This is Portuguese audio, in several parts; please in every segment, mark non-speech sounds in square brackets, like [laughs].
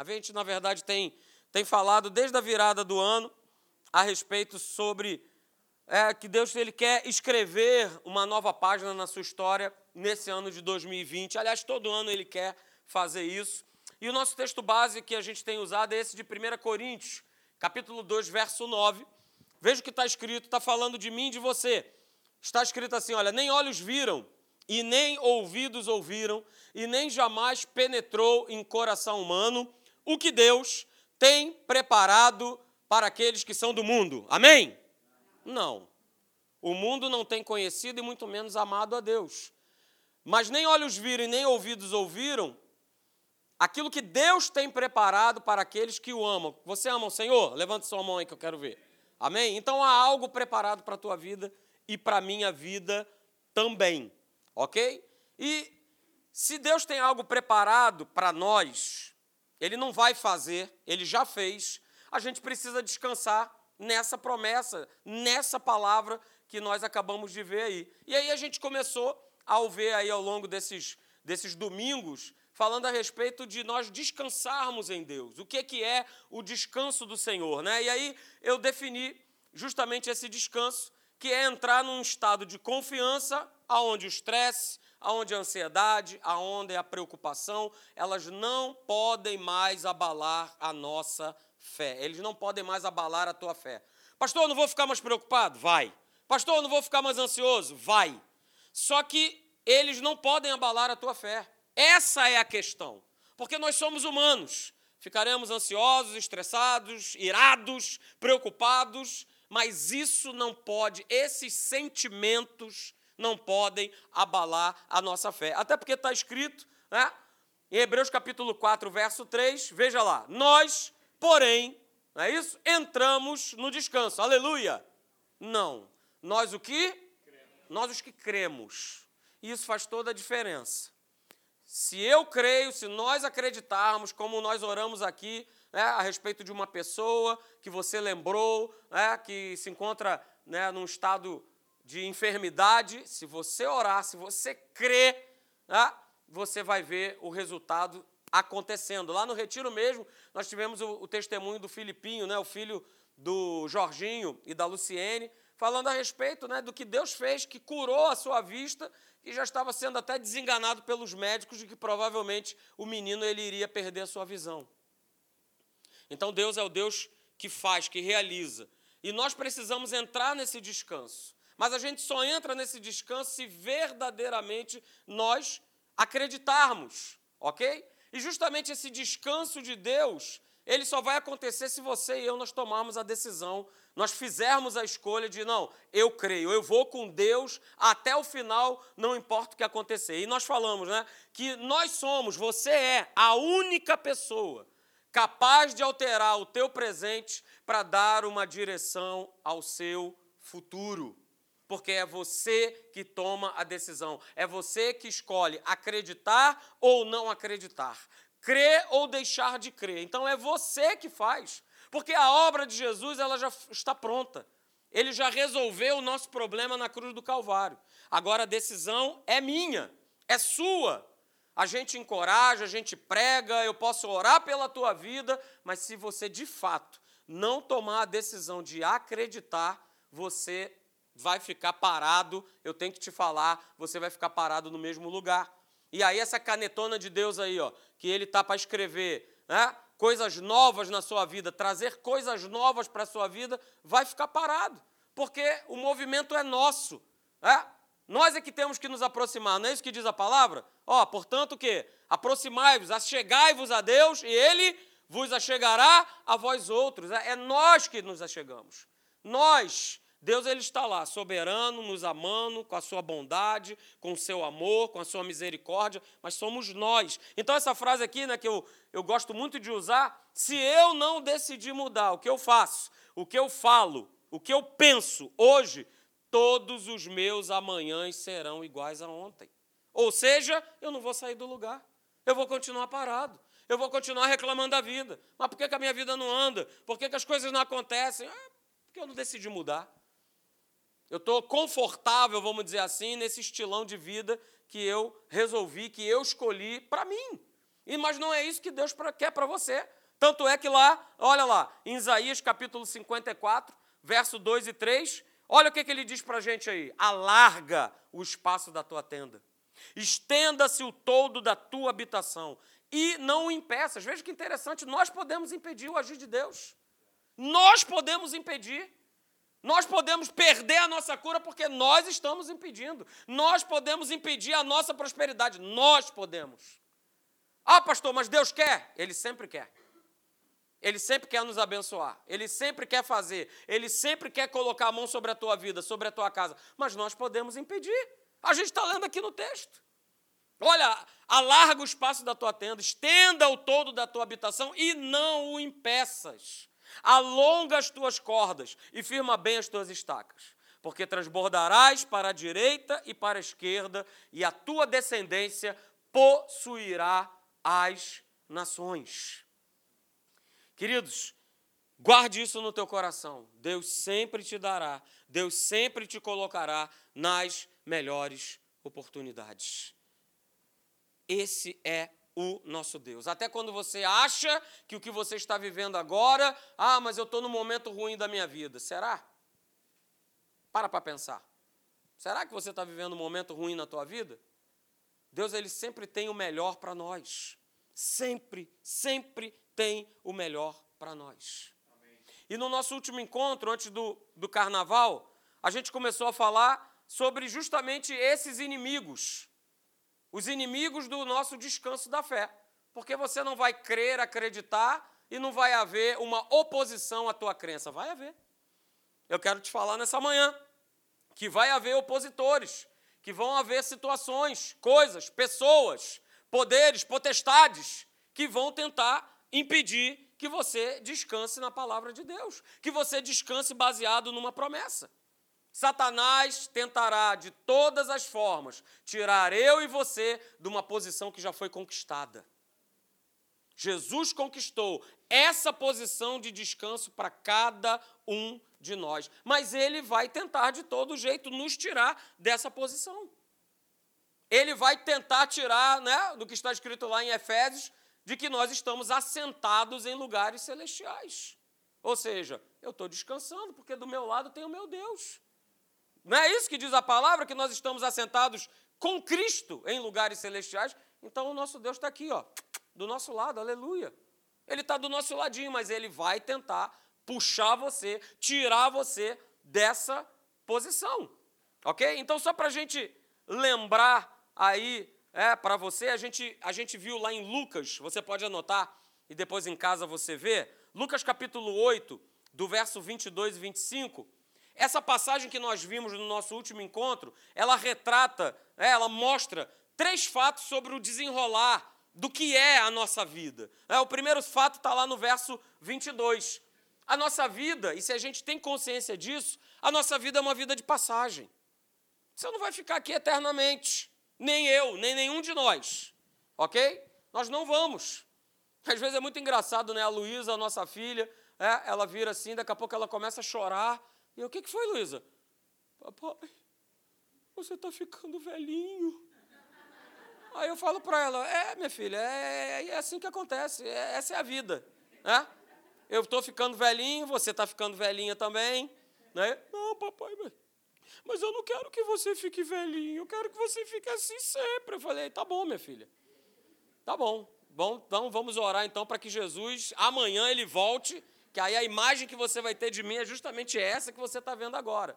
A gente, na verdade, tem, tem falado desde a virada do ano a respeito sobre é, que Deus ele quer escrever uma nova página na sua história nesse ano de 2020. Aliás, todo ano ele quer fazer isso. E o nosso texto base que a gente tem usado é esse de 1 Coríntios, capítulo 2, verso 9. Veja o que está escrito, está falando de mim de você. Está escrito assim: olha, nem olhos viram, e nem ouvidos ouviram, e nem jamais penetrou em coração humano o que Deus tem preparado para aqueles que são do mundo. Amém? Não. O mundo não tem conhecido e muito menos amado a Deus. Mas nem olhos viram e nem ouvidos ouviram aquilo que Deus tem preparado para aqueles que o amam. Você ama o Senhor? Levante sua mão aí que eu quero ver. Amém? Então há algo preparado para a tua vida e para a minha vida também. Ok? E se Deus tem algo preparado para nós, Ele não vai fazer, Ele já fez, a gente precisa descansar nessa promessa, nessa palavra que nós acabamos de ver aí. E aí a gente começou a ver aí ao longo desses, desses domingos falando a respeito de nós descansarmos em Deus. O que, que é o descanso do Senhor? Né? E aí eu defini justamente esse descanso, que é entrar num estado de confiança, aonde o estresse, aonde a ansiedade, aonde a preocupação, elas não podem mais abalar a nossa fé. Eles não podem mais abalar a tua fé. Pastor, eu não vou ficar mais preocupado? Vai. Pastor, eu não vou ficar mais ansioso? Vai. Só que eles não podem abalar a tua fé. Essa é a questão. Porque nós somos humanos. Ficaremos ansiosos, estressados, irados, preocupados, mas isso não pode, esses sentimentos não podem abalar a nossa fé. Até porque está escrito, né? Em Hebreus capítulo 4, verso 3, veja lá, nós, porém, não é isso? Entramos no descanso. Aleluia. Não. Nós o que? Nós os que cremos. Isso faz toda a diferença. Se eu creio, se nós acreditarmos, como nós oramos aqui, né, a respeito de uma pessoa que você lembrou, né, que se encontra né, num estado de enfermidade, se você orar, se você crer, né, você vai ver o resultado acontecendo. Lá no Retiro mesmo, nós tivemos o, o testemunho do Filipinho, né, o filho do Jorginho e da Luciene, falando a respeito né, do que Deus fez, que curou a sua vista e já estava sendo até desenganado pelos médicos de que provavelmente o menino ele iria perder a sua visão. Então Deus é o Deus que faz, que realiza. E nós precisamos entrar nesse descanso. Mas a gente só entra nesse descanso se verdadeiramente nós acreditarmos, ok? E justamente esse descanso de Deus, ele só vai acontecer se você e eu nós tomarmos a decisão nós fizermos a escolha de não, eu creio, eu vou com Deus até o final, não importa o que acontecer. E nós falamos, né, que nós somos, você é a única pessoa capaz de alterar o teu presente para dar uma direção ao seu futuro. Porque é você que toma a decisão, é você que escolhe acreditar ou não acreditar, crer ou deixar de crer. Então é você que faz. Porque a obra de Jesus ela já está pronta. Ele já resolveu o nosso problema na cruz do Calvário. Agora a decisão é minha, é sua. A gente encoraja, a gente prega, eu posso orar pela tua vida, mas se você de fato não tomar a decisão de acreditar, você vai ficar parado. Eu tenho que te falar, você vai ficar parado no mesmo lugar. E aí essa canetona de Deus aí, ó, que ele tá para escrever, né? coisas novas na sua vida, trazer coisas novas para a sua vida, vai ficar parado, porque o movimento é nosso. É? Nós é que temos que nos aproximar, não é isso que diz a palavra? Ó, portanto, o quê? Aproximai-vos, achegai-vos a Deus, e Ele vos achegará a vós outros. É, é nós que nos achegamos. Nós Deus ele está lá, soberano, nos amando, com a sua bondade, com o seu amor, com a sua misericórdia, mas somos nós. Então, essa frase aqui, né, que eu, eu gosto muito de usar, se eu não decidir mudar o que eu faço, o que eu falo, o que eu penso hoje, todos os meus amanhãs serão iguais a ontem. Ou seja, eu não vou sair do lugar, eu vou continuar parado, eu vou continuar reclamando da vida. Mas por que, que a minha vida não anda? Por que, que as coisas não acontecem? Ah, porque eu não decidi mudar. Eu estou confortável, vamos dizer assim, nesse estilão de vida que eu resolvi, que eu escolhi para mim. E mas não é isso que Deus quer para você. Tanto é que lá, olha lá, em Isaías capítulo 54, verso 2 e 3, olha o que, que ele diz para a gente aí: alarga o espaço da tua tenda, estenda-se o todo da tua habitação e não o impeças. Veja que interessante, nós podemos impedir o agir de Deus. Nós podemos impedir. Nós podemos perder a nossa cura porque nós estamos impedindo. Nós podemos impedir a nossa prosperidade. Nós podemos. Ah, pastor, mas Deus quer? Ele sempre quer. Ele sempre quer nos abençoar. Ele sempre quer fazer. Ele sempre quer colocar a mão sobre a tua vida, sobre a tua casa. Mas nós podemos impedir. A gente está lendo aqui no texto. Olha, alarga o espaço da tua tenda, estenda o todo da tua habitação e não o impeças. Alonga as tuas cordas e firma bem as tuas estacas, porque transbordarás para a direita e para a esquerda, e a tua descendência possuirá as nações. Queridos, guarde isso no teu coração. Deus sempre te dará, Deus sempre te colocará nas melhores oportunidades. Esse é o nosso Deus. Até quando você acha que o que você está vivendo agora, ah, mas eu estou no momento ruim da minha vida. Será? Para para pensar. Será que você está vivendo um momento ruim na tua vida? Deus ele sempre tem o melhor para nós. Sempre, sempre tem o melhor para nós. Amém. E no nosso último encontro, antes do, do carnaval, a gente começou a falar sobre justamente esses inimigos os inimigos do nosso descanso da fé. Porque você não vai crer, acreditar e não vai haver uma oposição à tua crença. Vai haver. Eu quero te falar nessa manhã que vai haver opositores, que vão haver situações, coisas, pessoas, poderes, potestades que vão tentar impedir que você descanse na palavra de Deus, que você descanse baseado numa promessa. Satanás tentará de todas as formas tirar eu e você de uma posição que já foi conquistada. Jesus conquistou essa posição de descanso para cada um de nós, mas ele vai tentar de todo jeito nos tirar dessa posição. Ele vai tentar tirar, né, do que está escrito lá em Efésios, de que nós estamos assentados em lugares celestiais. Ou seja, eu estou descansando porque do meu lado tem o meu Deus. Não é isso que diz a palavra, que nós estamos assentados com Cristo em lugares celestiais? Então o nosso Deus está aqui, ó, do nosso lado, aleluia. Ele está do nosso ladinho, mas ele vai tentar puxar você, tirar você dessa posição. Ok? Então, só para a gente lembrar aí, é, para você, a gente, a gente viu lá em Lucas, você pode anotar e depois em casa você vê, Lucas capítulo 8, do verso 22 e 25 essa passagem que nós vimos no nosso último encontro, ela retrata, né, ela mostra três fatos sobre o desenrolar do que é a nossa vida. É, o primeiro fato está lá no verso 22. A nossa vida, e se a gente tem consciência disso, a nossa vida é uma vida de passagem. Você não vai ficar aqui eternamente, nem eu, nem nenhum de nós, ok? Nós não vamos. Às vezes é muito engraçado, né? A Luísa, a nossa filha, é, ela vira assim, daqui a pouco ela começa a chorar, e eu, o que, que foi, Luísa? Papai, você está ficando velhinho. Aí eu falo para ela, é, minha filha, é, é, assim que acontece, é, essa é a vida. Né? Eu estou ficando velhinho, você está ficando velhinha também. Né? Não, papai, mas eu não quero que você fique velhinho, eu quero que você fique assim sempre. Eu falei, tá bom, minha filha. Tá bom. Bom, então vamos orar então para que Jesus amanhã ele volte que aí a imagem que você vai ter de mim é justamente essa que você está vendo agora.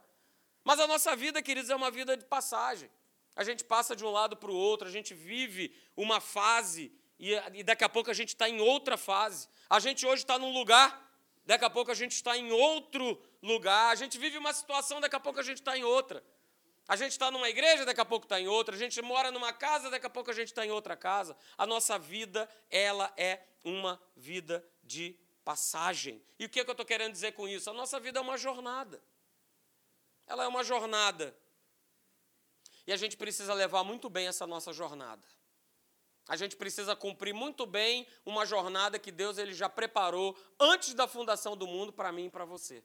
Mas a nossa vida, queridos, é uma vida de passagem. A gente passa de um lado para o outro, a gente vive uma fase e, e daqui a pouco a gente está em outra fase. A gente hoje está num lugar, daqui a pouco a gente está em outro lugar. A gente vive uma situação, daqui a pouco a gente está em outra. A gente está numa igreja, daqui a pouco está em outra. A gente mora numa casa, daqui a pouco a gente está em outra casa. A nossa vida, ela é uma vida de passagem. E o que, é que eu estou querendo dizer com isso? A nossa vida é uma jornada. Ela é uma jornada. E a gente precisa levar muito bem essa nossa jornada. A gente precisa cumprir muito bem uma jornada que Deus ele já preparou antes da fundação do mundo para mim e para você.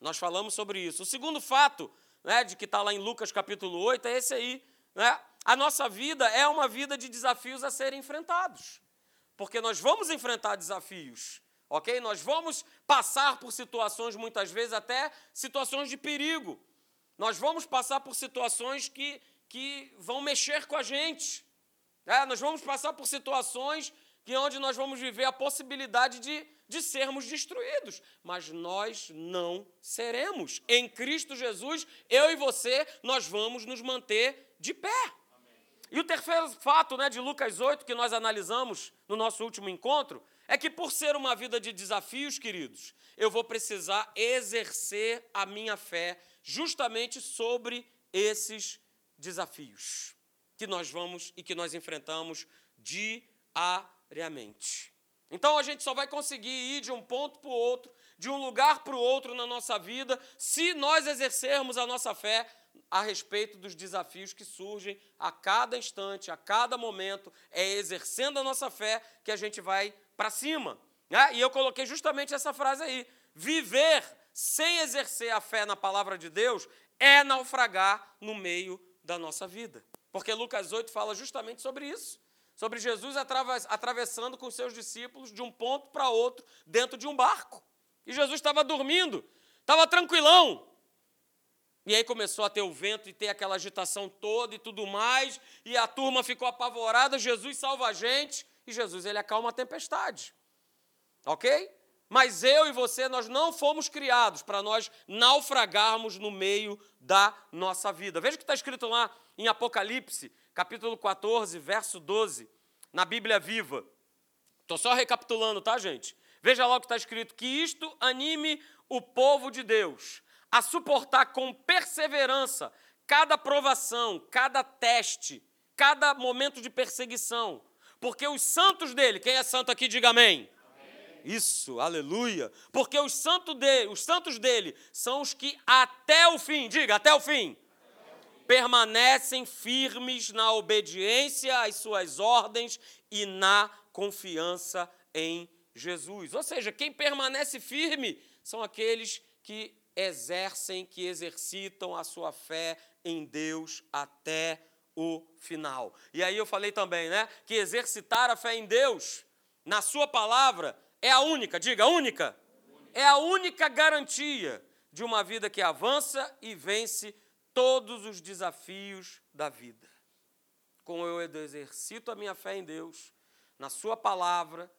Nós falamos sobre isso. O segundo fato, né, de que está lá em Lucas capítulo 8, é esse aí. Né? A nossa vida é uma vida de desafios a serem enfrentados. porque nós vamos enfrentar desafios, ok? Nós vamos passar por situações, muitas vezes até situações de perigo. Nós vamos passar por situações que, que vão mexer com a gente. É, nós vamos passar por situações que onde nós vamos viver a possibilidade de, de sermos destruídos. Mas nós não seremos. Em Cristo Jesus, eu e você, nós vamos nos manter de pé. E o terceiro fato né, de Lucas 8, que nós analisamos no nosso último encontro, é que por ser uma vida de desafios, queridos, eu vou precisar exercer a minha fé justamente sobre esses desafios que nós vamos e que nós enfrentamos diariamente. Então a gente só vai conseguir ir de um ponto para o outro, de um lugar para o outro na nossa vida, se nós exercermos a nossa fé a respeito dos desafios que surgem a cada instante, a cada momento. É exercendo a nossa fé que a gente vai para cima. Né? E eu coloquei justamente essa frase aí: viver sem exercer a fé na palavra de Deus é naufragar no meio da nossa vida. Porque Lucas 8 fala justamente sobre isso. Sobre Jesus atravessando com seus discípulos de um ponto para outro dentro de um barco. E Jesus estava dormindo, estava tranquilão. E aí começou a ter o vento e ter aquela agitação toda e tudo mais, e a turma ficou apavorada. Jesus salva a gente, e Jesus ele acalma a tempestade. Ok? Mas eu e você, nós não fomos criados para nós naufragarmos no meio da nossa vida. Veja o que está escrito lá em Apocalipse, capítulo 14, verso 12, na Bíblia Viva. Estou só recapitulando, tá, gente? Veja lá o que está escrito: que isto anime o povo de Deus a suportar com perseverança cada provação, cada teste, cada momento de perseguição. Porque os santos dele, quem é santo aqui, diga amém. Isso, aleluia. Porque os, santo dele, os santos dele são os que até o fim, diga, até o fim, permanecem firmes na obediência às suas ordens e na confiança em Jesus. Ou seja, quem permanece firme são aqueles que exercem, que exercitam a sua fé em Deus até o final. E aí eu falei também, né, que exercitar a fé em Deus, na sua palavra, é a única, diga, única. É a única garantia de uma vida que avança e vence todos os desafios da vida. Como eu exercito a minha fé em Deus, na Sua palavra,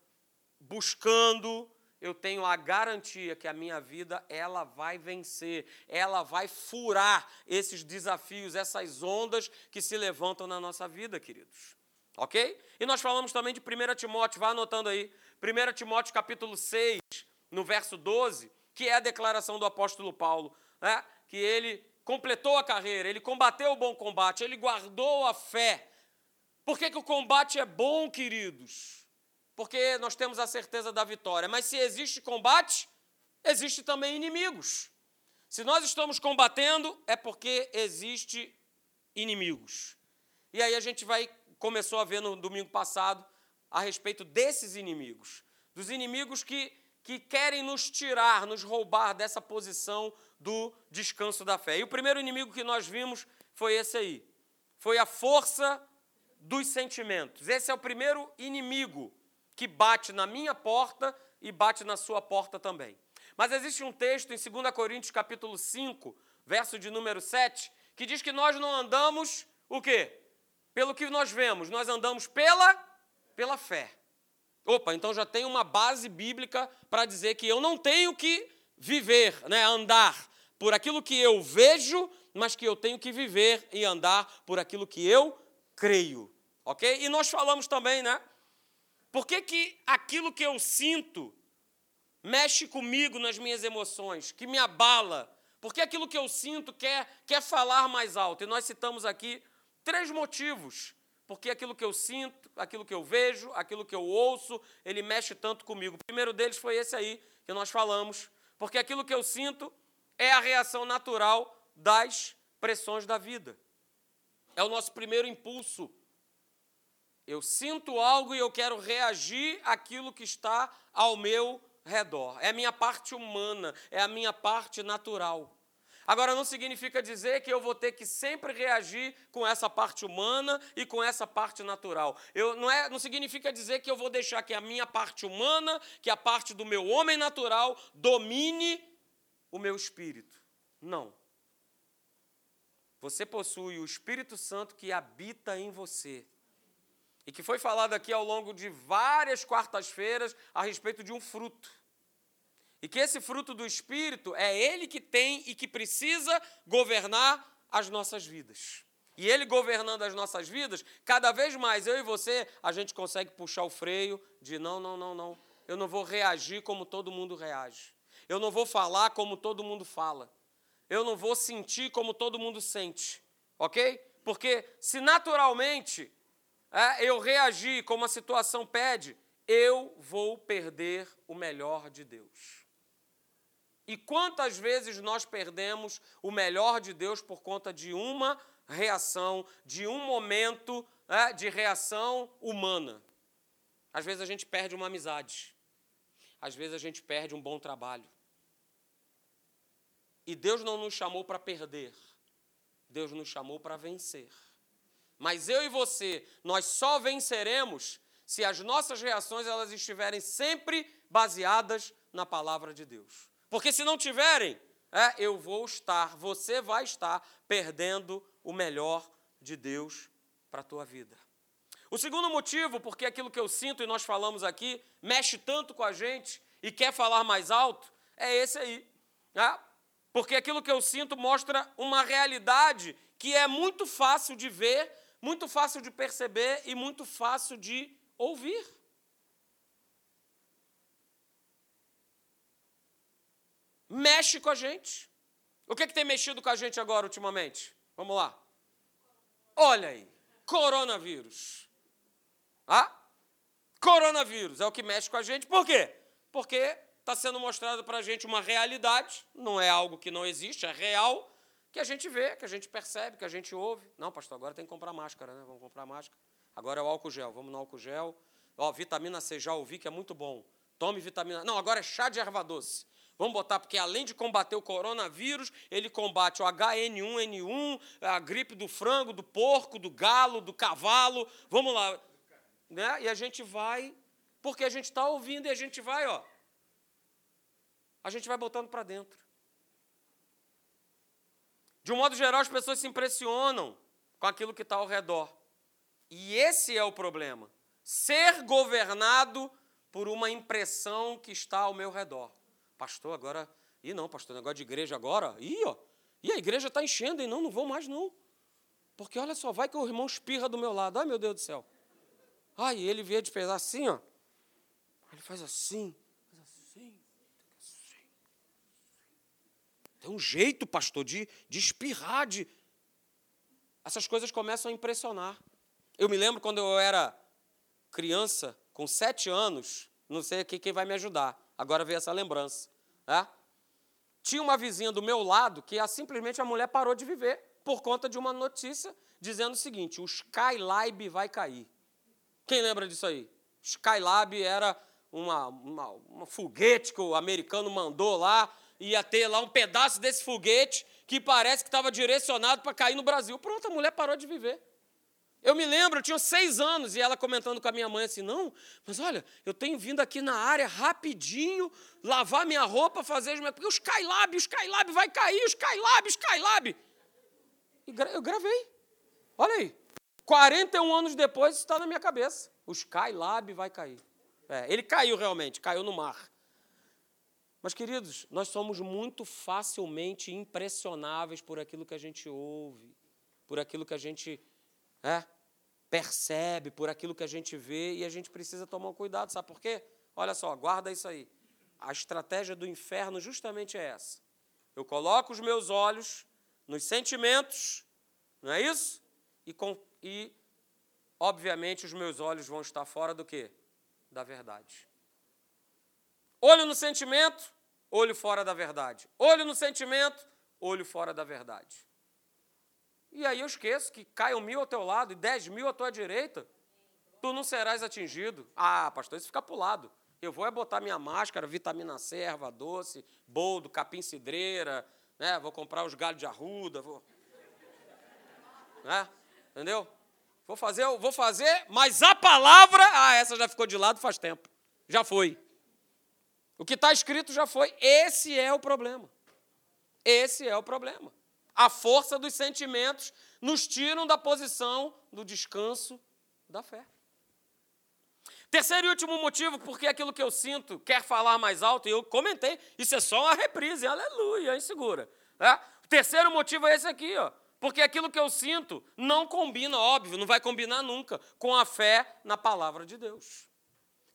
buscando, eu tenho a garantia que a minha vida ela vai vencer, ela vai furar esses desafios, essas ondas que se levantam na nossa vida, queridos. Ok? E nós falamos também de 1 Timóteo, vá anotando aí, 1 Timóteo capítulo 6, no verso 12, que é a declaração do apóstolo Paulo, né? que ele completou a carreira, ele combateu o bom combate, ele guardou a fé. Por que, que o combate é bom, queridos? Porque nós temos a certeza da vitória. Mas se existe combate, existe também inimigos. Se nós estamos combatendo, é porque existe inimigos. E aí a gente vai começou a ver no domingo passado a respeito desses inimigos, dos inimigos que, que querem nos tirar, nos roubar dessa posição do descanso da fé. E o primeiro inimigo que nós vimos foi esse aí. Foi a força dos sentimentos. Esse é o primeiro inimigo que bate na minha porta e bate na sua porta também. Mas existe um texto em 2 Coríntios capítulo 5, verso de número 7, que diz que nós não andamos o quê? Pelo que nós vemos, nós andamos pela pela fé. Opa, então já tem uma base bíblica para dizer que eu não tenho que viver, né, andar por aquilo que eu vejo, mas que eu tenho que viver e andar por aquilo que eu creio. Ok? E nós falamos também, né? Por que, que aquilo que eu sinto mexe comigo nas minhas emoções, que me abala? Porque aquilo que eu sinto quer, quer falar mais alto. E nós citamos aqui três motivos porque aquilo que eu sinto, aquilo que eu vejo, aquilo que eu ouço, ele mexe tanto comigo. O primeiro deles foi esse aí que nós falamos, porque aquilo que eu sinto é a reação natural das pressões da vida. É o nosso primeiro impulso. Eu sinto algo e eu quero reagir àquilo que está ao meu redor. É a minha parte humana, é a minha parte natural. Agora, não significa dizer que eu vou ter que sempre reagir com essa parte humana e com essa parte natural. Eu, não, é, não significa dizer que eu vou deixar que a minha parte humana, que a parte do meu homem natural, domine o meu espírito. Não. Você possui o Espírito Santo que habita em você. E que foi falado aqui ao longo de várias quartas-feiras a respeito de um fruto. E que esse fruto do Espírito é ele que tem e que precisa governar as nossas vidas. E ele governando as nossas vidas, cada vez mais eu e você, a gente consegue puxar o freio de não, não, não, não. Eu não vou reagir como todo mundo reage. Eu não vou falar como todo mundo fala. Eu não vou sentir como todo mundo sente. Ok? Porque se naturalmente eu reagir como a situação pede, eu vou perder o melhor de Deus. E quantas vezes nós perdemos o melhor de Deus por conta de uma reação, de um momento é, de reação humana? Às vezes a gente perde uma amizade, às vezes a gente perde um bom trabalho. E Deus não nos chamou para perder, Deus nos chamou para vencer. Mas eu e você, nós só venceremos se as nossas reações elas estiverem sempre baseadas na palavra de Deus. Porque se não tiverem, é, eu vou estar, você vai estar perdendo o melhor de Deus para a tua vida. O segundo motivo, porque aquilo que eu sinto e nós falamos aqui, mexe tanto com a gente e quer falar mais alto, é esse aí. Né? Porque aquilo que eu sinto mostra uma realidade que é muito fácil de ver, muito fácil de perceber e muito fácil de ouvir. mexe com a gente. O que, é que tem mexido com a gente agora ultimamente? Vamos lá. Olha aí, coronavírus. Ah? Coronavírus é o que mexe com a gente. Por quê? Porque está sendo mostrado para a gente uma realidade, não é algo que não existe, é real, que a gente vê, que a gente percebe, que a gente ouve. Não, pastor, agora tem que comprar máscara, né? Vamos comprar máscara. Agora é o álcool gel, vamos no álcool gel. Ó, vitamina C, já ouvi que é muito bom. Tome vitamina. Não, agora é chá de erva doce. Vamos botar, porque além de combater o coronavírus, ele combate o HN1N1, a gripe do frango, do porco, do galo, do cavalo. Vamos lá. Né? E a gente vai, porque a gente está ouvindo e a gente vai, ó. A gente vai botando para dentro. De um modo geral, as pessoas se impressionam com aquilo que está ao redor. E esse é o problema. Ser governado por uma impressão que está ao meu redor. Pastor, agora. Ih, não, pastor, negócio de igreja agora. Ih, ó. E a igreja está enchendo, e não, não vou mais, não. Porque olha só, vai que o irmão espirra do meu lado. Ai, meu Deus do céu. Ai, ele veio de pesar assim, ó. Ele faz assim, assim. Tem um jeito, pastor, de, de espirrar, de. Essas coisas começam a impressionar. Eu me lembro quando eu era criança, com sete anos, não sei aqui quem vai me ajudar. Agora veio essa lembrança. Né? Tinha uma vizinha do meu lado que a, simplesmente a mulher parou de viver por conta de uma notícia dizendo o seguinte: o Skylab vai cair. Quem lembra disso aí? Skylab era uma, uma, uma foguete que o americano mandou lá, ia ter lá um pedaço desse foguete que parece que estava direcionado para cair no Brasil. Pronto, a mulher parou de viver. Eu me lembro, eu tinha seis anos, e ela comentando com a minha mãe assim: não, mas olha, eu tenho vindo aqui na área rapidinho, lavar minha roupa, fazer as minhas. Porque o Skylab, o Skylab vai cair, o Skylab, o Skylab. E eu gravei. Olha aí. 41 anos depois, está na minha cabeça. O Skylab vai cair. É, ele caiu realmente, caiu no mar. Mas, queridos, nós somos muito facilmente impressionáveis por aquilo que a gente ouve, por aquilo que a gente é, percebe, por aquilo que a gente vê, e a gente precisa tomar cuidado, sabe por quê? Olha só, guarda isso aí. A estratégia do inferno justamente é essa. Eu coloco os meus olhos nos sentimentos, não é isso? E, com, e obviamente, os meus olhos vão estar fora do quê? Da verdade. Olho no sentimento, olho fora da verdade. Olho no sentimento, olho fora da verdade. E aí eu esqueço que caiam mil ao teu lado e dez mil à tua direita, tu não serás atingido. Ah, pastor, isso fica para o lado. Eu vou é botar minha máscara, vitamina C, erva doce, boldo, capim cidreira, né? Vou comprar os galhos de arruda, vou. Né? Entendeu? Vou fazer, vou fazer, mas a palavra, ah, essa já ficou de lado faz tempo. Já foi. O que está escrito já foi. Esse é o problema. Esse é o problema. A força dos sentimentos nos tiram da posição do descanso da fé. Terceiro e último motivo, porque aquilo que eu sinto quer falar mais alto, e eu comentei, isso é só uma reprise, aleluia, aí segura. É? O terceiro motivo é esse aqui, ó, porque aquilo que eu sinto não combina, óbvio, não vai combinar nunca, com a fé na palavra de Deus.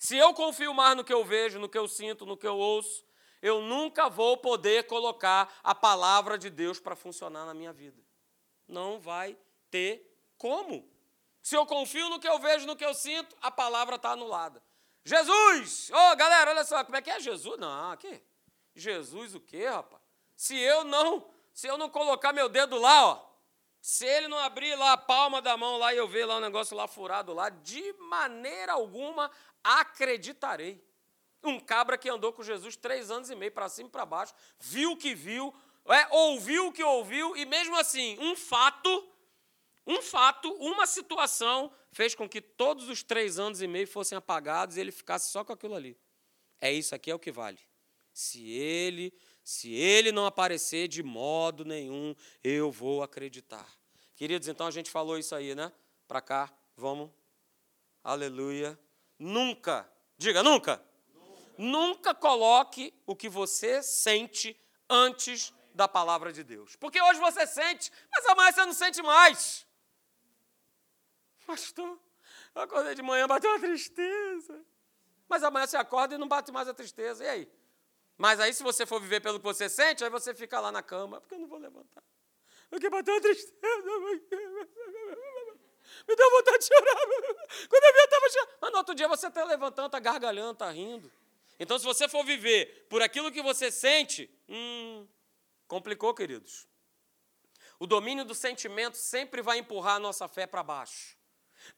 Se eu confio mais no que eu vejo, no que eu sinto, no que eu ouço, eu nunca vou poder colocar a palavra de Deus para funcionar na minha vida. Não vai ter como. Se eu confio no que eu vejo, no que eu sinto, a palavra está anulada. Jesus! Ô, oh, galera, olha só, como é que é Jesus? Não, aqui. Jesus o quê, rapaz? Se eu não, se eu não colocar meu dedo lá, ó, se ele não abrir lá a palma da mão lá e eu ver lá o um negócio lá furado lá, de maneira alguma acreditarei. Um cabra que andou com Jesus três anos e meio, para cima e para baixo, viu o que viu, é, ouviu o que ouviu, e mesmo assim, um fato um fato, uma situação, fez com que todos os três anos e meio fossem apagados e ele ficasse só com aquilo ali. É isso aqui é o que vale. Se ele, se ele não aparecer de modo nenhum, eu vou acreditar. Queridos, então a gente falou isso aí, né? Para cá, vamos. Aleluia. Nunca, diga nunca. Nunca, coloque o que você sente antes da palavra de Deus. Porque hoje você sente, mas amanhã você não sente mais. Pastor, eu acordei de manhã, bateu uma tristeza. Mas amanhã você acorda e não bate mais a tristeza. E aí? Mas aí, se você for viver pelo que você sente, aí você fica lá na cama, porque eu não vou levantar. Porque bateu uma tristeza. [laughs] Me deu vontade de chorar. [laughs] Quando eu vi, eu estava chorando. Mas no outro dia você está levantando, está gargalhando, está rindo. Então, se você for viver por aquilo que você sente, hum, complicou, queridos. O domínio do sentimento sempre vai empurrar a nossa fé para baixo.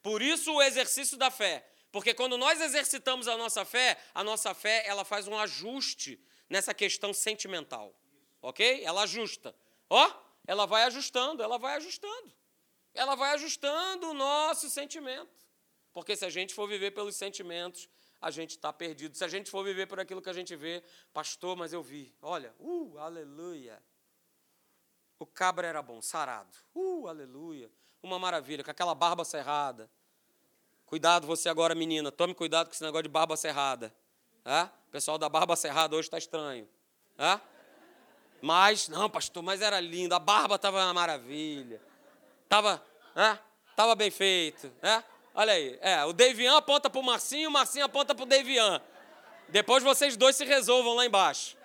Por isso o exercício da fé. Porque quando nós exercitamos a nossa fé, a nossa fé ela faz um ajuste nessa questão sentimental. Ok? Ela ajusta. Ó, ela vai ajustando, ela vai ajustando. Ela vai ajustando o nosso sentimento. Porque se a gente for viver pelos sentimentos, a gente está perdido. Se a gente for viver por aquilo que a gente vê, pastor, mas eu vi. Olha, uh, aleluia. O cabra era bom, sarado. Uh, aleluia uma maravilha, com aquela barba cerrada. Cuidado você agora, menina, tome cuidado com esse negócio de barba cerrada. O pessoal da barba cerrada hoje está estranho. Mas, não, pastor, mas era lindo, a barba estava uma maravilha. Estava é? Tava bem feito. Olha aí, é, o Davian aponta para o Marcinho, o Marcinho aponta para o Davian. Depois vocês dois se resolvam lá embaixo.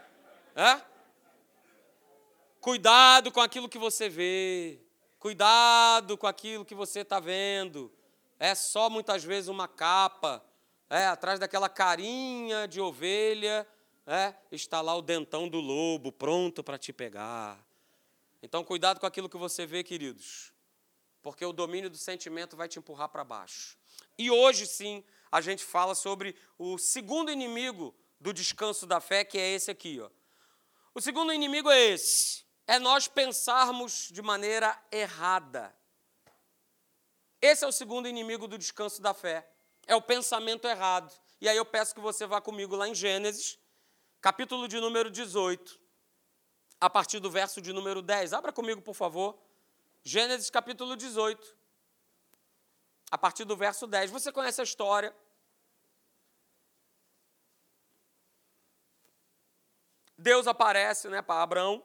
Cuidado com aquilo que você vê. Cuidado com aquilo que você está vendo. É só muitas vezes uma capa. É, atrás daquela carinha de ovelha, é, está lá o dentão do lobo pronto para te pegar. Então, cuidado com aquilo que você vê, queridos, porque o domínio do sentimento vai te empurrar para baixo. E hoje, sim, a gente fala sobre o segundo inimigo do descanso da fé, que é esse aqui. Ó. O segundo inimigo é esse: é nós pensarmos de maneira errada. Esse é o segundo inimigo do descanso da fé. É o pensamento errado. E aí eu peço que você vá comigo lá em Gênesis, capítulo de número 18, a partir do verso de número 10. Abra comigo, por favor. Gênesis capítulo 18, a partir do verso 10. Você conhece a história. Deus aparece né, para Abraão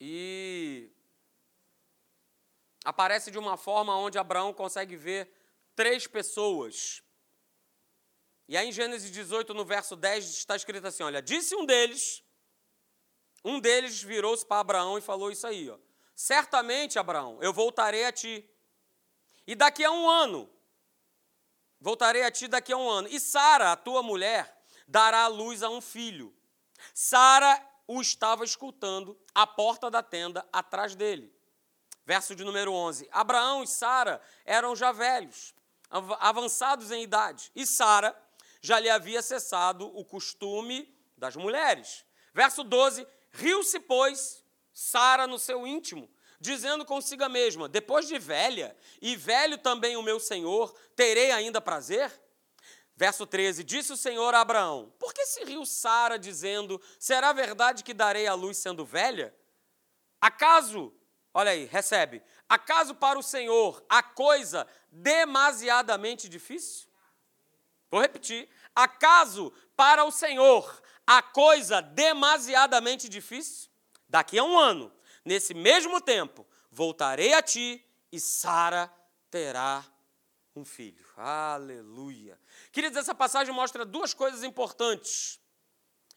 e aparece de uma forma onde Abraão consegue ver três pessoas. E aí em Gênesis 18, no verso 10, está escrito assim: olha, disse um deles, um deles virou-se para Abraão e falou isso aí, ó. Certamente, Abraão, eu voltarei a ti. E daqui a um ano, voltarei a ti daqui a um ano. E Sara, a tua mulher, dará à luz a um filho. Sara o estava escutando à porta da tenda atrás dele. Verso de número 11. Abraão e Sara eram já velhos, avançados em idade, e Sara já lhe havia cessado o costume das mulheres. Verso 12: Riu-se, pois, Sara no seu íntimo, dizendo consigo mesma: Depois de velha, e velho também o meu senhor, terei ainda prazer? Verso 13: Disse o Senhor a Abraão: Por que se riu Sara, dizendo: Será verdade que darei a luz sendo velha? Acaso, olha aí, recebe, acaso para o Senhor a coisa demasiadamente difícil? Vou repetir: acaso para o Senhor a coisa demasiadamente difícil? Daqui a um ano, nesse mesmo tempo, voltarei a ti e Sara terá um filho. Aleluia. Queridos, essa passagem mostra duas coisas importantes.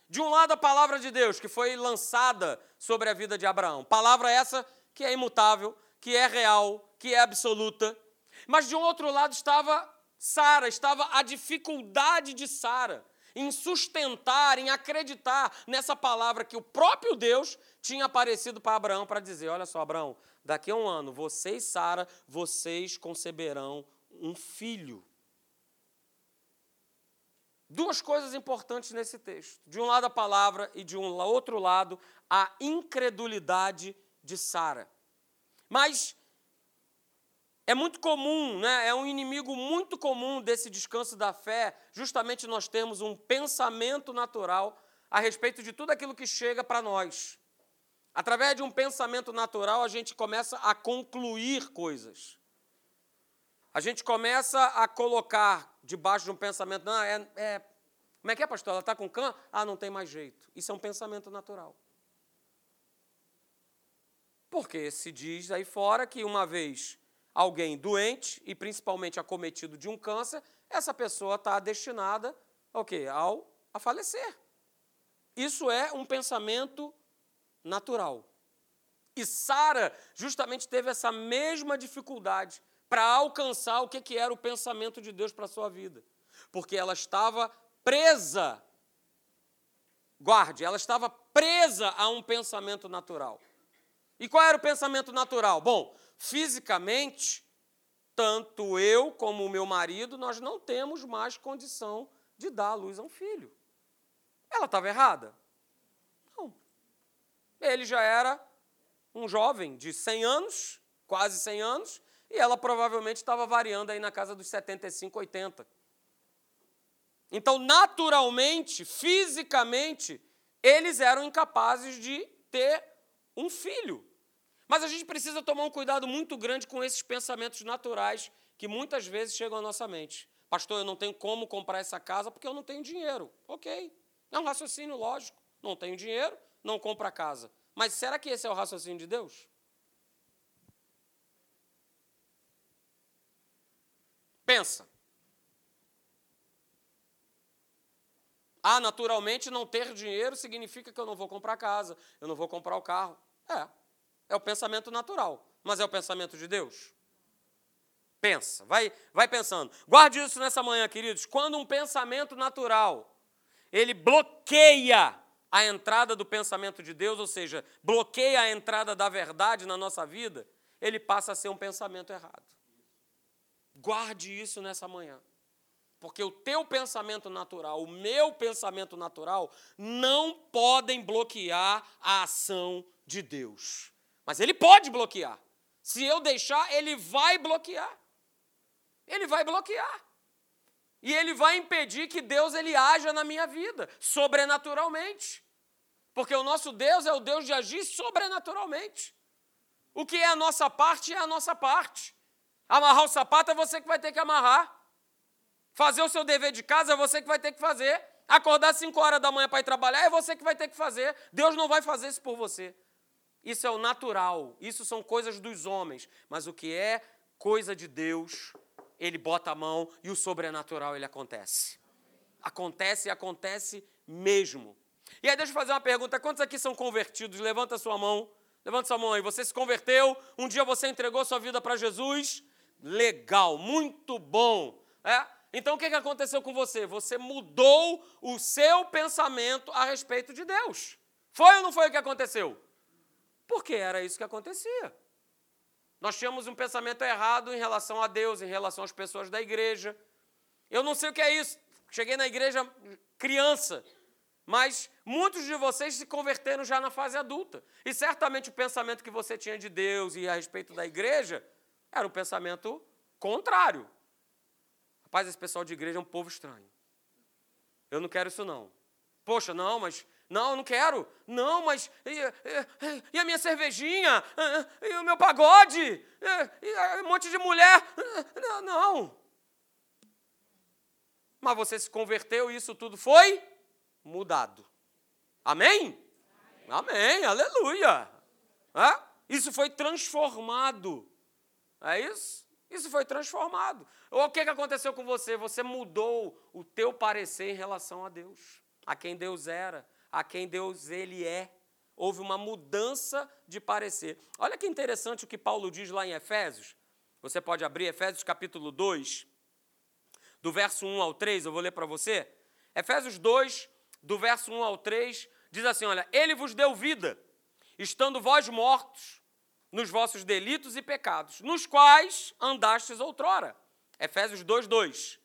De um lado, a palavra de Deus, que foi lançada sobre a vida de Abraão. Palavra essa que é imutável, que é real, que é absoluta. Mas de um outro lado estava Sara, estava a dificuldade de Sara em sustentar, em acreditar nessa palavra que o próprio Deus tinha aparecido para Abraão para dizer: Olha só, Abraão, daqui a um ano, você e Sara, vocês conceberão um filho. Duas coisas importantes nesse texto. De um lado a palavra e de um outro lado a incredulidade de Sara. Mas é muito comum, né? é um inimigo muito comum desse descanso da fé, justamente nós termos um pensamento natural a respeito de tudo aquilo que chega para nós. Através de um pensamento natural, a gente começa a concluir coisas. A gente começa a colocar debaixo de um pensamento, não, é, é como é que é, pastor? Ela está com câncer? Ah, não tem mais jeito. Isso é um pensamento natural. Porque se diz aí fora que uma vez alguém doente e principalmente acometido de um câncer, essa pessoa está destinada ao quê? Ao a falecer. Isso é um pensamento natural. E Sara justamente teve essa mesma dificuldade para alcançar o que, que era o pensamento de Deus para a sua vida. Porque ela estava presa, guarde, ela estava presa a um pensamento natural. E qual era o pensamento natural? Bom, fisicamente, tanto eu como o meu marido, nós não temos mais condição de dar à luz a um filho. Ela estava errada? Não. Ele já era um jovem de 100 anos, quase 100 anos, e ela provavelmente estava variando aí na casa dos 75, 80. Então, naturalmente, fisicamente, eles eram incapazes de ter um filho. Mas a gente precisa tomar um cuidado muito grande com esses pensamentos naturais que muitas vezes chegam à nossa mente. Pastor, eu não tenho como comprar essa casa porque eu não tenho dinheiro. Ok. É um raciocínio lógico. Não tenho dinheiro, não compro a casa. Mas será que esse é o raciocínio de Deus? Pensa. Ah, naturalmente, não ter dinheiro significa que eu não vou comprar casa, eu não vou comprar o carro. É, é o pensamento natural. Mas é o pensamento de Deus? Pensa, vai, vai pensando. Guarde isso nessa manhã, queridos. Quando um pensamento natural ele bloqueia a entrada do pensamento de Deus, ou seja, bloqueia a entrada da verdade na nossa vida, ele passa a ser um pensamento errado. Guarde isso nessa manhã. Porque o teu pensamento natural, o meu pensamento natural, não podem bloquear a ação de Deus. Mas ele pode bloquear. Se eu deixar, ele vai bloquear. Ele vai bloquear. E ele vai impedir que Deus ele haja na minha vida, sobrenaturalmente. Porque o nosso Deus é o Deus de agir sobrenaturalmente. O que é a nossa parte é a nossa parte. Amarrar o sapato é você que vai ter que amarrar. Fazer o seu dever de casa é você que vai ter que fazer. Acordar 5 horas da manhã para ir trabalhar é você que vai ter que fazer. Deus não vai fazer isso por você. Isso é o natural, isso são coisas dos homens, mas o que é coisa de Deus, ele bota a mão e o sobrenatural ele acontece. Acontece e acontece mesmo. E aí deixa eu fazer uma pergunta, quantos aqui são convertidos? Levanta sua mão. Levanta sua mão aí. Você se converteu? Um dia você entregou sua vida para Jesus? Legal, muito bom. É? Então o que aconteceu com você? Você mudou o seu pensamento a respeito de Deus. Foi ou não foi o que aconteceu? Porque era isso que acontecia. Nós tínhamos um pensamento errado em relação a Deus, em relação às pessoas da igreja. Eu não sei o que é isso. Cheguei na igreja criança, Mas muitos de vocês se converteram já na fase adulta. E certamente o pensamento que você tinha de Deus e a respeito da igreja era um pensamento contrário. Rapaz, esse pessoal de igreja é um povo estranho. Eu não quero isso não. Poxa, não, mas não, não quero. Não, mas e, e, e, a minha cervejinha? E o meu pagode? E, um monte de mulher? Não, não. Mas você se converteu e isso tudo foi mudado. Amém? Amém, Amém. aleluia. É? Isso foi transformado. É isso? Isso foi transformado. O que, que aconteceu com você? Você mudou o teu parecer em relação a Deus, a quem Deus era, a quem Deus ele é. Houve uma mudança de parecer. Olha que interessante o que Paulo diz lá em Efésios. Você pode abrir Efésios capítulo 2, do verso 1 ao 3, eu vou ler para você. Efésios 2, do verso 1 ao 3, diz assim: Olha, Ele vos deu vida, estando vós mortos nos vossos delitos e pecados, nos quais andastes outrora. Efésios 2, 2.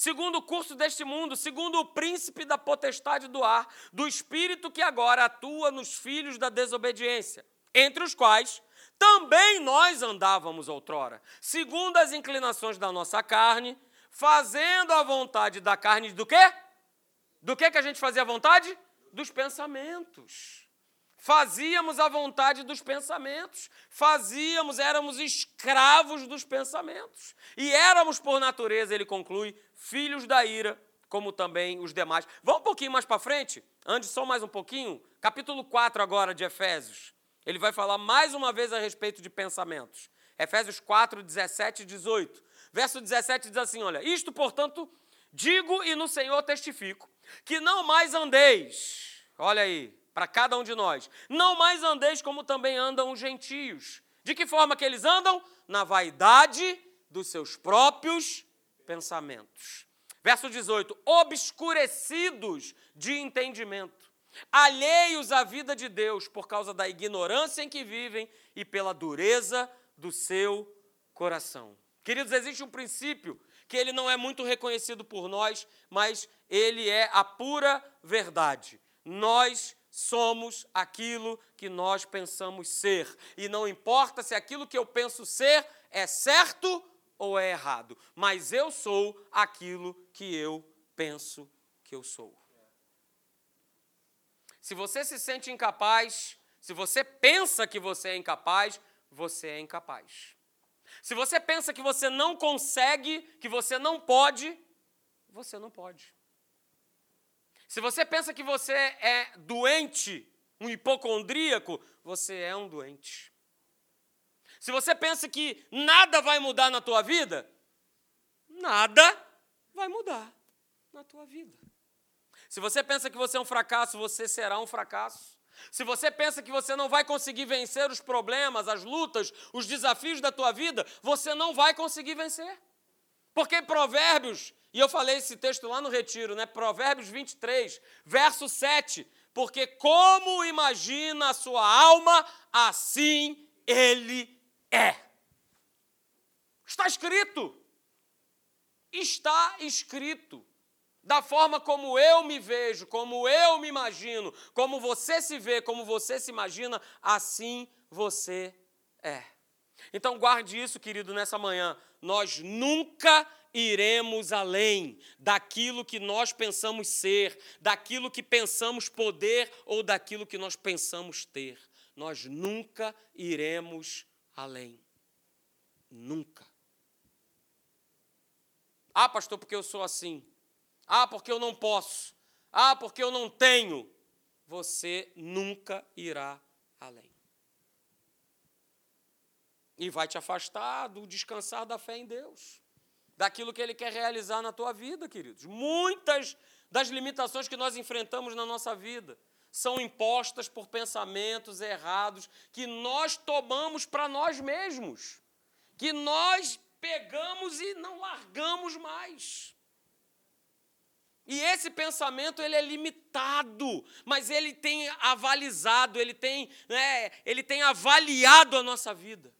Segundo o curso deste mundo, segundo o príncipe da potestade do ar, do espírito que agora atua nos filhos da desobediência, entre os quais também nós andávamos outrora, segundo as inclinações da nossa carne, fazendo a vontade da carne do quê? Do que, que a gente fazia a vontade? Dos pensamentos. Fazíamos a vontade dos pensamentos. Fazíamos, éramos escravos dos pensamentos. E éramos, por natureza, ele conclui, filhos da ira, como também os demais. Vamos um pouquinho mais para frente, antes só mais um pouquinho. Capítulo 4 agora de Efésios. Ele vai falar mais uma vez a respeito de pensamentos. Efésios 4, 17 e 18. Verso 17 diz assim: Olha, isto, portanto, digo e no Senhor testifico, que não mais andeis, olha aí, para cada um de nós, não mais andeis como também andam os gentios. De que forma que eles andam? Na vaidade dos seus próprios pensamentos. Verso 18: obscurecidos de entendimento, alheios à vida de Deus por causa da ignorância em que vivem e pela dureza do seu coração. Queridos, existe um princípio que ele não é muito reconhecido por nós, mas ele é a pura verdade. Nós somos aquilo que nós pensamos ser. E não importa se aquilo que eu penso ser é certo ou é errado, mas eu sou aquilo que eu penso que eu sou. Se você se sente incapaz, se você pensa que você é incapaz, você é incapaz. Se você pensa que você não consegue, que você não pode, você não pode. Se você pensa que você é doente, um hipocondríaco, você é um doente. Se você pensa que nada vai mudar na tua vida, nada vai mudar na tua vida. Se você pensa que você é um fracasso, você será um fracasso. Se você pensa que você não vai conseguir vencer os problemas, as lutas, os desafios da tua vida, você não vai conseguir vencer. Porque Provérbios, e eu falei esse texto lá no retiro, né? Provérbios 23, verso 7. Porque como imagina a sua alma, assim ele é. Está escrito. Está escrito da forma como eu me vejo, como eu me imagino, como você se vê, como você se imagina, assim você é. Então guarde isso, querido, nessa manhã. Nós nunca iremos além daquilo que nós pensamos ser, daquilo que pensamos poder ou daquilo que nós pensamos ter. Nós nunca iremos além. Nunca. Ah, pastor, porque eu sou assim. Ah, porque eu não posso. Ah, porque eu não tenho. Você nunca irá além. E vai te afastar do descansar da fé em Deus, daquilo que Ele quer realizar na tua vida, queridos. Muitas das limitações que nós enfrentamos na nossa vida são impostas por pensamentos errados que nós tomamos para nós mesmos, que nós pegamos e não largamos mais. E esse pensamento ele é limitado, mas ele tem avalizado, ele tem, né, ele tem avaliado a nossa vida.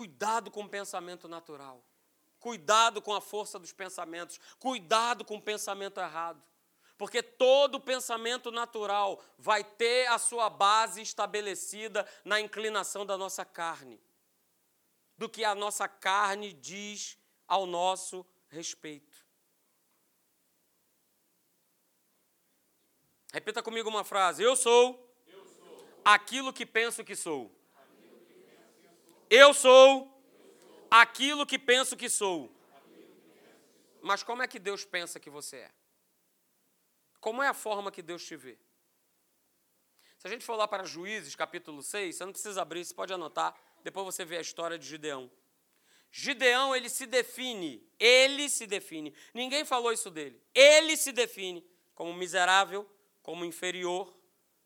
Cuidado com o pensamento natural. Cuidado com a força dos pensamentos, cuidado com o pensamento errado. Porque todo pensamento natural vai ter a sua base estabelecida na inclinação da nossa carne, do que a nossa carne diz ao nosso respeito. Repita comigo uma frase: Eu sou, Eu sou. aquilo que penso que sou. Eu sou aquilo que penso que sou. Mas como é que Deus pensa que você é? Como é a forma que Deus te vê? Se a gente for lá para Juízes, capítulo 6, você não precisa abrir, você pode anotar, depois você vê a história de Gideão. Gideão, ele se define, ele se define. Ninguém falou isso dele. Ele se define como miserável, como inferior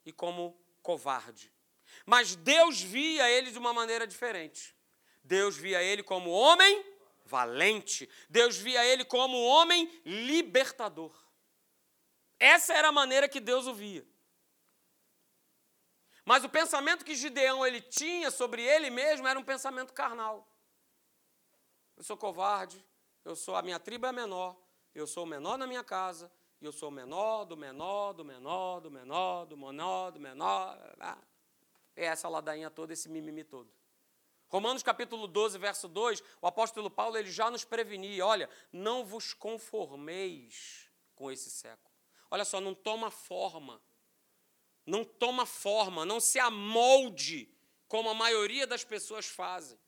e como covarde. Mas Deus via ele de uma maneira diferente. Deus via ele como homem valente. Deus via ele como homem libertador. Essa era a maneira que Deus o via. Mas o pensamento que Gideão ele tinha sobre ele mesmo era um pensamento carnal. Eu sou covarde, eu sou a minha tribo é menor, eu sou o menor na minha casa, e eu sou o menor do menor do menor do menor do menor do menor. É essa ladainha toda, esse mimimi todo. Romanos capítulo 12, verso 2, o apóstolo Paulo ele já nos prevenia, olha, não vos conformeis com esse século. Olha só, não toma forma. Não toma forma, não se amolde como a maioria das pessoas fazem.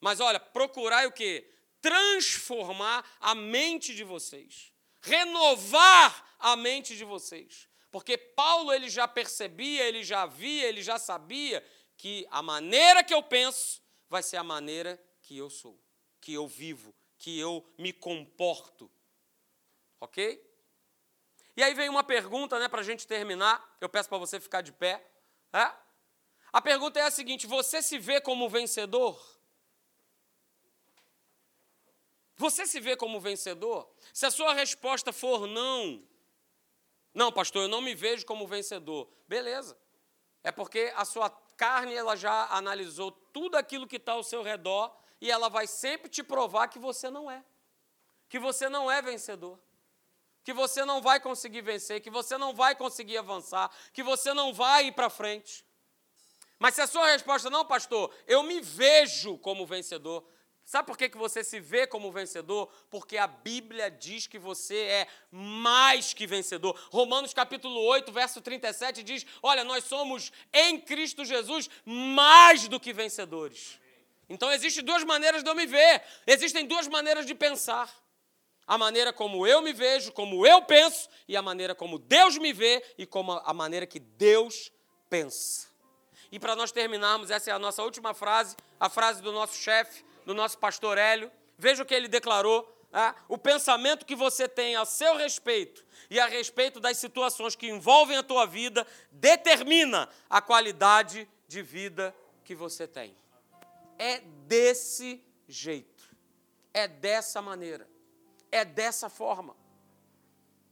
Mas olha, procurai o quê? Transformar a mente de vocês. Renovar a mente de vocês. Porque Paulo ele já percebia, ele já via, ele já sabia que a maneira que eu penso vai ser a maneira que eu sou, que eu vivo, que eu me comporto. Ok? E aí vem uma pergunta, né, para a gente terminar. Eu peço para você ficar de pé. É? A pergunta é a seguinte: você se vê como vencedor? Você se vê como vencedor? Se a sua resposta for não, não, pastor, eu não me vejo como vencedor. Beleza. É porque a sua carne ela já analisou tudo aquilo que está ao seu redor e ela vai sempre te provar que você não é. Que você não é vencedor. Que você não vai conseguir vencer, que você não vai conseguir avançar, que você não vai ir para frente. Mas se a sua resposta não, pastor, eu me vejo como vencedor, Sabe por que, que você se vê como vencedor? Porque a Bíblia diz que você é mais que vencedor. Romanos capítulo 8, verso 37 diz: Olha, nós somos em Cristo Jesus mais do que vencedores. Então existem duas maneiras de eu me ver, existem duas maneiras de pensar. A maneira como eu me vejo, como eu penso, e a maneira como Deus me vê e como a maneira que Deus pensa. E para nós terminarmos, essa é a nossa última frase, a frase do nosso chefe do nosso pastor Hélio. Veja o que ele declarou. Né? O pensamento que você tem a seu respeito e a respeito das situações que envolvem a tua vida determina a qualidade de vida que você tem. É desse jeito. É dessa maneira. É dessa forma.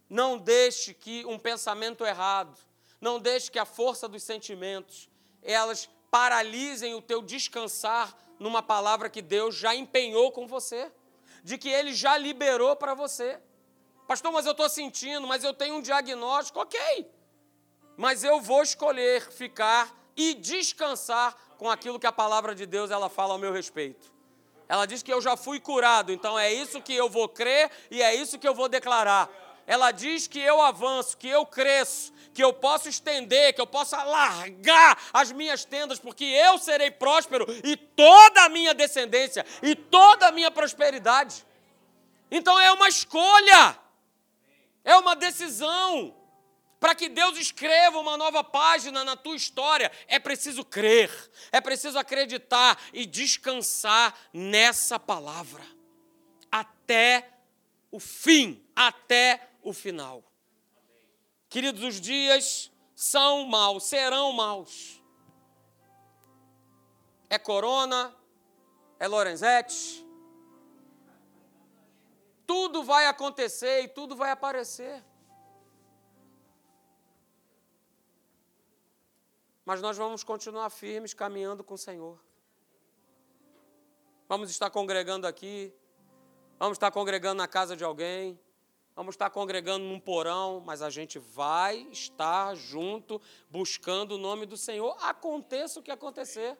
Não deixe que um pensamento errado, não deixe que a força dos sentimentos, elas paralisem o teu descansar numa palavra que Deus já empenhou com você, de que Ele já liberou para você. Pastor, mas eu estou sentindo, mas eu tenho um diagnóstico, ok. Mas eu vou escolher ficar e descansar com aquilo que a palavra de Deus ela fala ao meu respeito. Ela diz que eu já fui curado, então é isso que eu vou crer e é isso que eu vou declarar. Ela diz que eu avanço, que eu cresço, que eu posso estender, que eu possa largar as minhas tendas, porque eu serei próspero e toda a minha descendência e toda a minha prosperidade. Então é uma escolha, é uma decisão. Para que Deus escreva uma nova página na tua história, é preciso crer, é preciso acreditar e descansar nessa palavra até o fim, até o final. Queridos, os dias são maus, serão maus. É Corona, é Lorenzetti. Tudo vai acontecer e tudo vai aparecer. Mas nós vamos continuar firmes caminhando com o Senhor. Vamos estar congregando aqui, vamos estar congregando na casa de alguém, vamos estar congregando num porão, mas a gente vai estar junto, buscando o nome do Senhor, aconteça o que acontecer.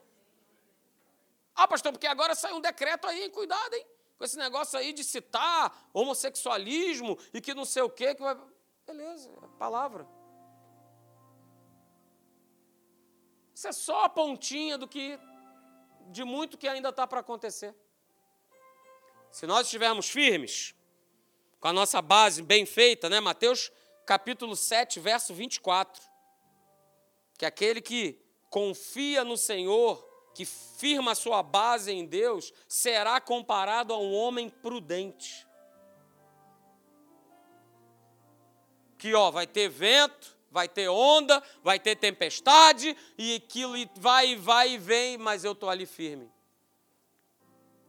Ah, pastor, porque agora sai um decreto aí, cuidado, hein? Com esse negócio aí de citar homossexualismo e que não sei o quê. Que vai... Beleza, é palavra. Isso é só a pontinha do que de muito que ainda está para acontecer. Se nós estivermos firmes, com a nossa base bem feita, né? Mateus capítulo 7, verso 24. Que aquele que confia no Senhor, que firma sua base em Deus, será comparado a um homem prudente. Que ó, vai ter vento, vai ter onda, vai ter tempestade, e aquilo vai, vai e vem, mas eu estou ali firme.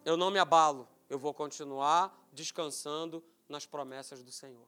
Eu não me abalo, eu vou continuar descansando nas promessas do Senhor.